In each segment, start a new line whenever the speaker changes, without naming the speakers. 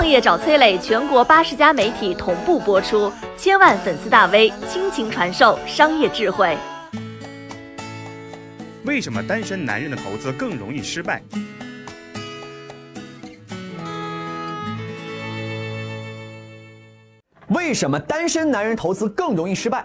创业找崔磊，全国八十家媒体同步播出，千万粉丝大 V 倾情传授商业智慧。
为什么单身男人的投资更容易失败？
为什么单身男人投资更容易失败？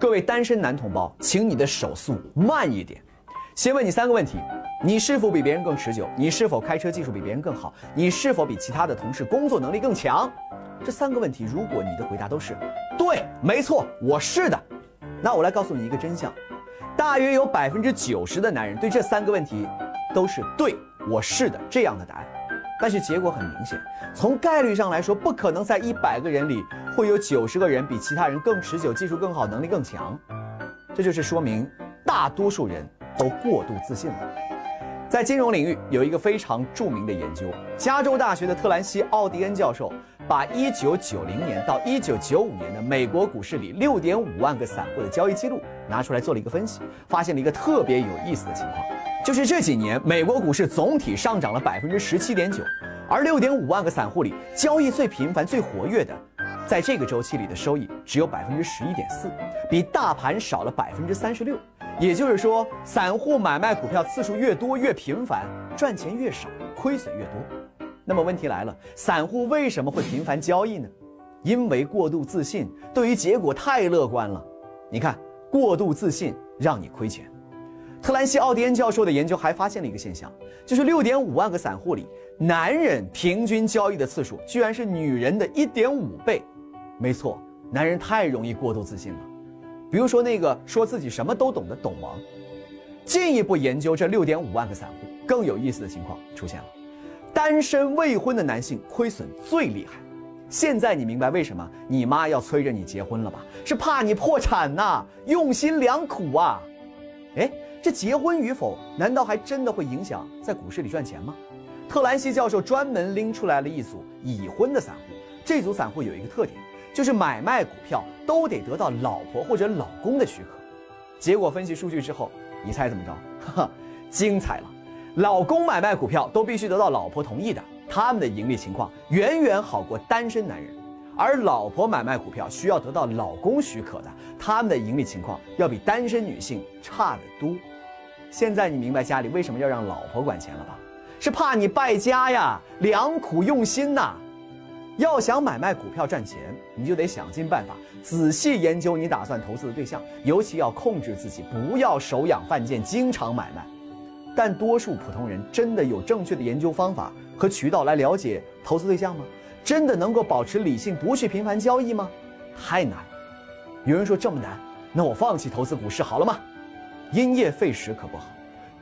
各位单身男同胞，请你的手速慢一点。先问你三个问题：你是否比别人更持久？你是否开车技术比别人更好？你是否比其他的同事工作能力更强？这三个问题，如果你的回答都是对，没错，我是的，那我来告诉你一个真相：大约有百分之九十的男人对这三个问题都是对，我是的这样的答案。但是结果很明显，从概率上来说，不可能在一百个人里会有九十个人比其他人更持久、技术更好、能力更强。这就是说明大多数人都过度自信了。在金融领域有一个非常著名的研究，加州大学的特兰西·奥迪恩教授把1990年到1995年的美国股市里6.5万个散户的交易记录拿出来做了一个分析，发现了一个特别有意思的情况。就是这几年，美国股市总体上涨了百分之十七点九，而六点五万个散户里，交易最频繁、最活跃的，在这个周期里的收益只有百分之十一点四，比大盘少了百分之三十六。也就是说，散户买卖股票次数越多、越频繁，赚钱越少，亏损越多。那么问题来了，散户为什么会频繁交易呢？因为过度自信，对于结果太乐观了。你看，过度自信让你亏钱。特兰西·奥迪恩教授的研究还发现了一个现象，就是六点五万个散户里，男人平均交易的次数居然是女人的一点五倍。没错，男人太容易过度自信了。比如说那个说自己什么都懂的董王，进一步研究这六点五万个散户，更有意思的情况出现了：单身未婚的男性亏损最厉害。现在你明白为什么你妈要催着你结婚了吧？是怕你破产呐，用心良苦啊！哎。这结婚与否，难道还真的会影响在股市里赚钱吗？特兰西教授专门拎出来了一组已婚的散户，这组散户有一个特点，就是买卖股票都得得到老婆或者老公的许可。结果分析数据之后，你猜怎么着？哈哈，精彩了！老公买卖股票都必须得到老婆同意的，他们的盈利情况远远好过单身男人。而老婆买卖股票需要得到老公许可的，他们的盈利情况要比单身女性差得多。现在你明白家里为什么要让老婆管钱了吧？是怕你败家呀，良苦用心呐。要想买卖股票赚钱，你就得想尽办法，仔细研究你打算投资的对象，尤其要控制自己，不要手痒犯贱，经常买卖。但多数普通人真的有正确的研究方法和渠道来了解投资对象吗？真的能够保持理性，不去频繁交易吗？太难。有人说这么难，那我放弃投资股市好了吗？因噎废食可不好。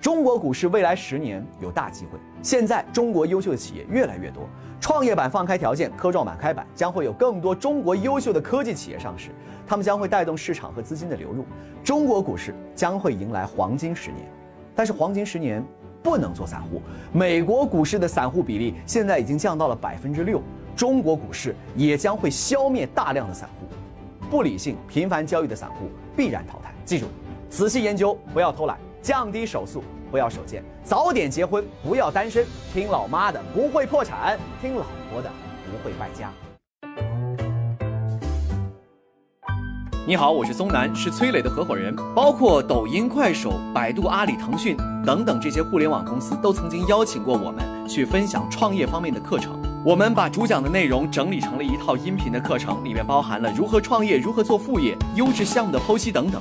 中国股市未来十年有大机会。现在中国优秀的企业越来越多，创业板放开条件，科创板开板，将会有更多中国优秀的科技企业上市，他们将会带动市场和资金的流入，中国股市将会迎来黄金十年。但是黄金十年不能做散户。美国股市的散户比例现在已经降到了百分之六，中国股市也将会消灭大量的散户，不理性、频繁交易的散户必然淘汰。记住。仔细研究，不要偷懒；降低手速，不要手贱；早点结婚，不要单身。听老妈的，不会破产；听老婆的，不会败家。
你好，我是松南，是崔磊的合伙人。包括抖音、快手、百度、阿里、腾讯等等这些互联网公司，都曾经邀请过我们去分享创业方面的课程。我们把主讲的内容整理成了一套音频的课程，里面包含了如何创业、如何做副业、优质项目的剖析等等。